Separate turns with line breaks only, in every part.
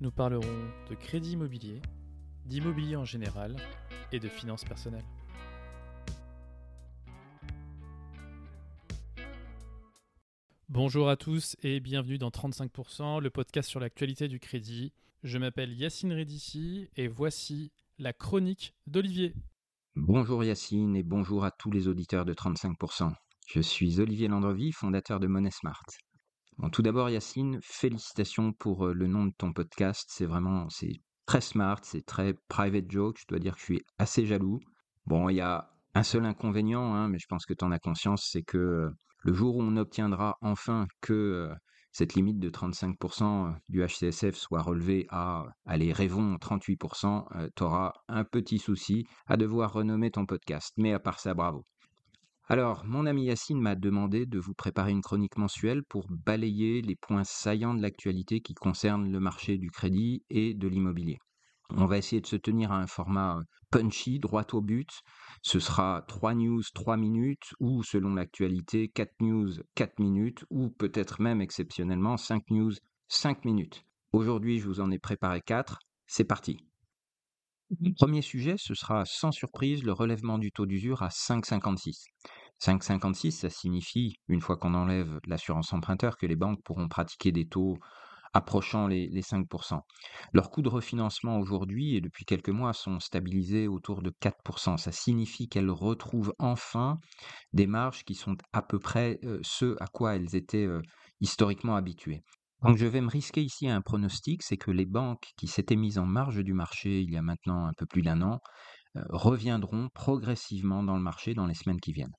Nous parlerons de crédit immobilier, d'immobilier en général et de finances personnelles. Bonjour à tous et bienvenue dans 35%, le podcast sur l'actualité du crédit. Je m'appelle Yacine Redissi et voici la chronique d'Olivier.
Bonjour Yacine et bonjour à tous les auditeurs de 35%. Je suis Olivier Landrevi, fondateur de Money Smart tout d'abord, Yacine, félicitations pour le nom de ton podcast. C'est vraiment, c'est très smart, c'est très private joke. Je dois dire que je suis assez jaloux. Bon, il y a un seul inconvénient, hein, mais je pense que tu en as conscience, c'est que le jour où on obtiendra enfin que cette limite de 35% du HCSF soit relevée à, allez, rêvons, 38%, tu auras un petit souci à devoir renommer ton podcast. Mais à part ça, bravo. Alors, mon ami Yacine m'a demandé de vous préparer une chronique mensuelle pour balayer les points saillants de l'actualité qui concernent le marché du crédit et de l'immobilier. On va essayer de se tenir à un format euh, punchy, droit au but. Ce sera 3 news, 3 minutes, ou selon l'actualité, 4 news, 4 minutes, ou peut-être même exceptionnellement 5 news, 5 minutes. Aujourd'hui, je vous en ai préparé 4. C'est parti. Premier sujet, ce sera sans surprise le relèvement du taux d'usure à 5,56. 5,56, ça signifie, une fois qu'on enlève l'assurance emprunteur, que les banques pourront pratiquer des taux approchant les, 5%. Leurs coûts de refinancement aujourd'hui et depuis quelques mois sont stabilisés autour de 4%. Ça signifie qu'elles retrouvent enfin des marges qui sont à peu près euh, ce à quoi elles étaient euh, historiquement habituées. Donc je vais me risquer ici à un pronostic, c'est que les banques qui s'étaient mises en marge du marché il y a maintenant un peu plus d'un an euh, reviendront progressivement dans le marché dans les semaines qui viennent.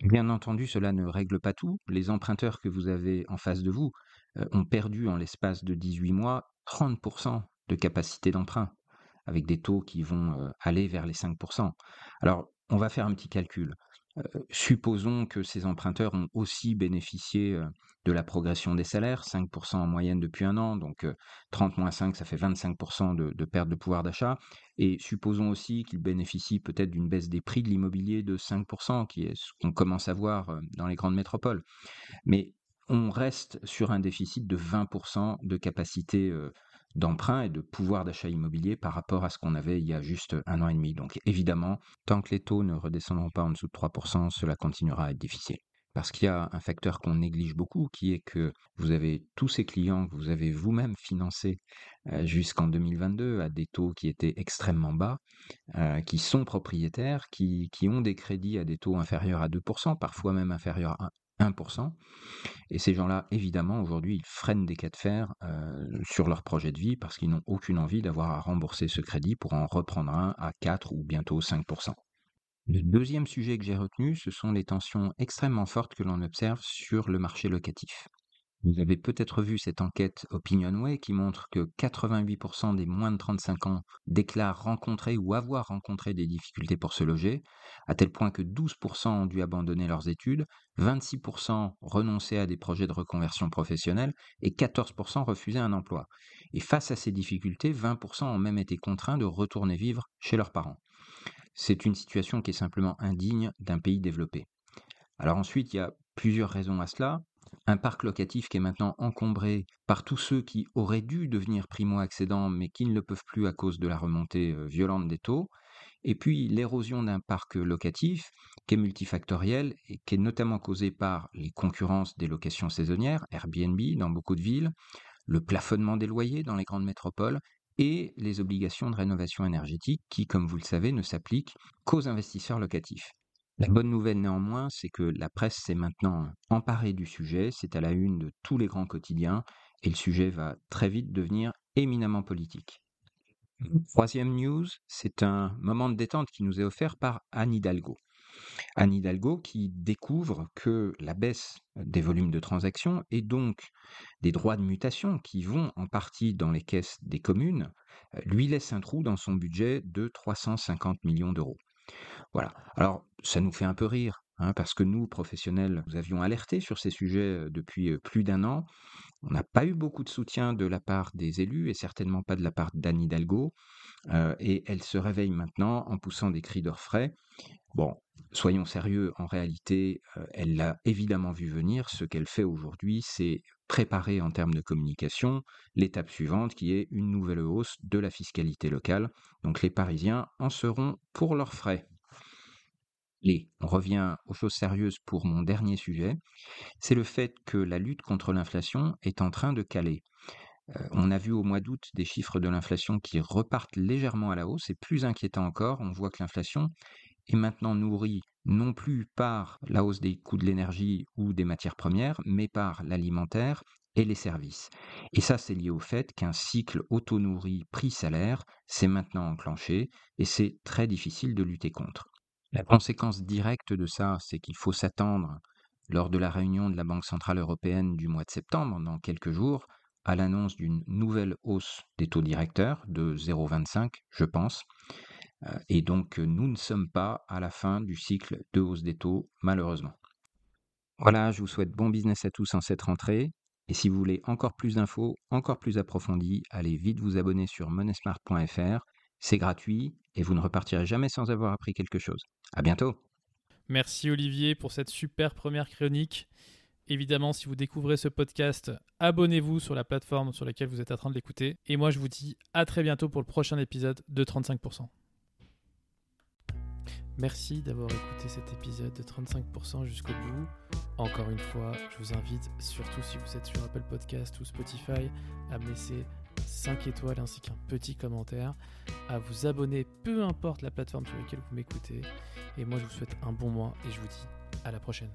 Bien entendu, cela ne règle pas tout. Les emprunteurs que vous avez en face de vous euh, ont perdu en l'espace de 18 mois 30% de capacité d'emprunt, avec des taux qui vont euh, aller vers les 5%. Alors, on va faire un petit calcul supposons que ces emprunteurs ont aussi bénéficié de la progression des salaires, 5% en moyenne depuis un an, donc 30 moins 5, ça fait 25% de, perte de pouvoir d'achat. Et supposons aussi qu'ils bénéficient peut-être d'une baisse des prix de l'immobilier de 5%, qui est ce qu'on commence à voir dans les grandes métropoles. Mais on reste sur un déficit de 20% de capacité d'emprunt et de pouvoir d'achat immobilier par rapport à ce qu'on avait il y a juste un an et demi. Donc évidemment, tant que les taux ne redescendront pas en dessous de 3%, cela continuera à être difficile. Parce qu'il y a un facteur qu'on néglige beaucoup, qui est que vous avez tous ces clients que vous avez vous-même financés euh, jusqu'en 2022 à des taux qui étaient extrêmement bas, euh, qui sont propriétaires, qui, qui, ont des crédits à des taux inférieurs à 2%, parfois même inférieurs à 1%. Et ces gens-là, évidemment, aujourd'hui, ils freinent des cas de fer euh, sur leur projet de vie parce qu'ils n'ont aucune envie d'avoir à rembourser ce crédit pour en reprendre un à 4 ou bientôt 5%. Le deuxième sujet que j'ai retenu, ce sont les tensions extrêmement fortes que l'on observe sur le marché locatif. Vous avez peut-être vu cette enquête OpinionWay qui montre que 88% des moins de 35 ans déclarent rencontrer ou avoir rencontré des difficultés pour se loger, à tel point que 12% ont dû abandonner leurs études, 26% renoncer à des projets de reconversion professionnelle et 14% refuser un emploi. Et face à ces difficultés, 20% ont même été contraints de retourner vivre chez leurs parents. C'est une situation qui est simplement indigne d'un pays développé. Alors ensuite, il y a plusieurs raisons à cela un parc locatif qui est maintenant encombré par tous ceux qui auraient dû devenir primo-accédants mais qui ne le peuvent plus à cause de la remontée euh, violente des taux, et puis l'érosion d'un parc locatif qui est multifactoriel et qui est notamment causé par les concurrences des locations saisonnières, Airbnb dans beaucoup de villes, le plafonnement des loyers dans les grandes métropoles et les obligations de rénovation énergétique qui, comme vous le savez, ne s'appliquent qu'aux investisseurs locatifs. La bonne nouvelle néanmoins, c'est que la presse s'est maintenant emparée du sujet, c'est à la une de tous les grands quotidiens, et le sujet va très vite devenir éminemment politique. Troisième news, c'est un moment de détente qui nous est offert par Anne Hidalgo. Anne Hidalgo qui découvre que la baisse des volumes de transactions et donc des droits de mutation qui vont en partie dans les caisses des communes lui laisse un trou dans son budget de 350 millions d'euros. Voilà. Alors, ça nous fait un peu rire, hein, parce que nous, professionnels, nous avions alerté sur ces sujets depuis plus d'un an. On n'a pas eu beaucoup de soutien de la part des élus et certainement pas de la part d'Anne Hidalgo. et elle se réveille maintenant en poussant des cris d'orfraie. Bon, soyons sérieux, en réalité, elle l'a évidemment vu venir. Ce qu'elle fait aujourd'hui, c'est préparer en termes de communication l'étape suivante qui est une nouvelle hausse de la fiscalité locale. Donc les Parisiens en seront pour leurs frais. On revient aux choses sérieuses pour mon dernier sujet, c'est le fait que la lutte contre l'inflation est en train de caler. Euh, on a vu au mois d'août des chiffres de l'inflation qui repartent légèrement à la hausse, et plus inquiétant encore, on voit que l'inflation est maintenant nourrie non plus par la hausse des coûts de l'énergie ou des matières premières, mais par l'alimentaire et les services. Et ça, c'est lié au fait qu'un cycle auto-nourri prix-salaire s'est maintenant enclenché, et c'est très difficile de lutter contre. La conséquence directe de ça, c'est qu'il faut s'attendre, lors de la réunion de la Banque Centrale Européenne du mois de septembre, dans quelques jours, à l'annonce d'une nouvelle hausse des taux directeurs de 0,25, je pense. Euh, et donc, nous ne sommes pas à la fin du cycle de hausse des taux, malheureusement. Voilà, je vous souhaite bon business à tous en cette rentrée. Et si vous voulez encore plus d'infos, encore plus approfondies, allez vite vous abonner sur monesmart.fr c'est gratuit et vous ne repartirez jamais sans avoir appris quelque chose. À bientôt.
Merci Olivier pour cette super première chronique. Évidemment, si vous découvrez ce podcast, abonnez-vous sur la plateforme sur laquelle vous êtes en train de l'écouter. Et moi, je vous dis à très bientôt pour le prochain épisode de 35%. Merci d'avoir écouté cet épisode de 35% jusqu'au bout. Encore une fois, je vous invite, surtout si vous êtes sur Apple Podcast ou Spotify, à me laisser 5 étoiles ainsi qu'un petit commentaire, à vous abonner, peu importe la plateforme sur laquelle vous m'écoutez. Et moi, je vous souhaite un bon mois et je vous dis à la prochaine.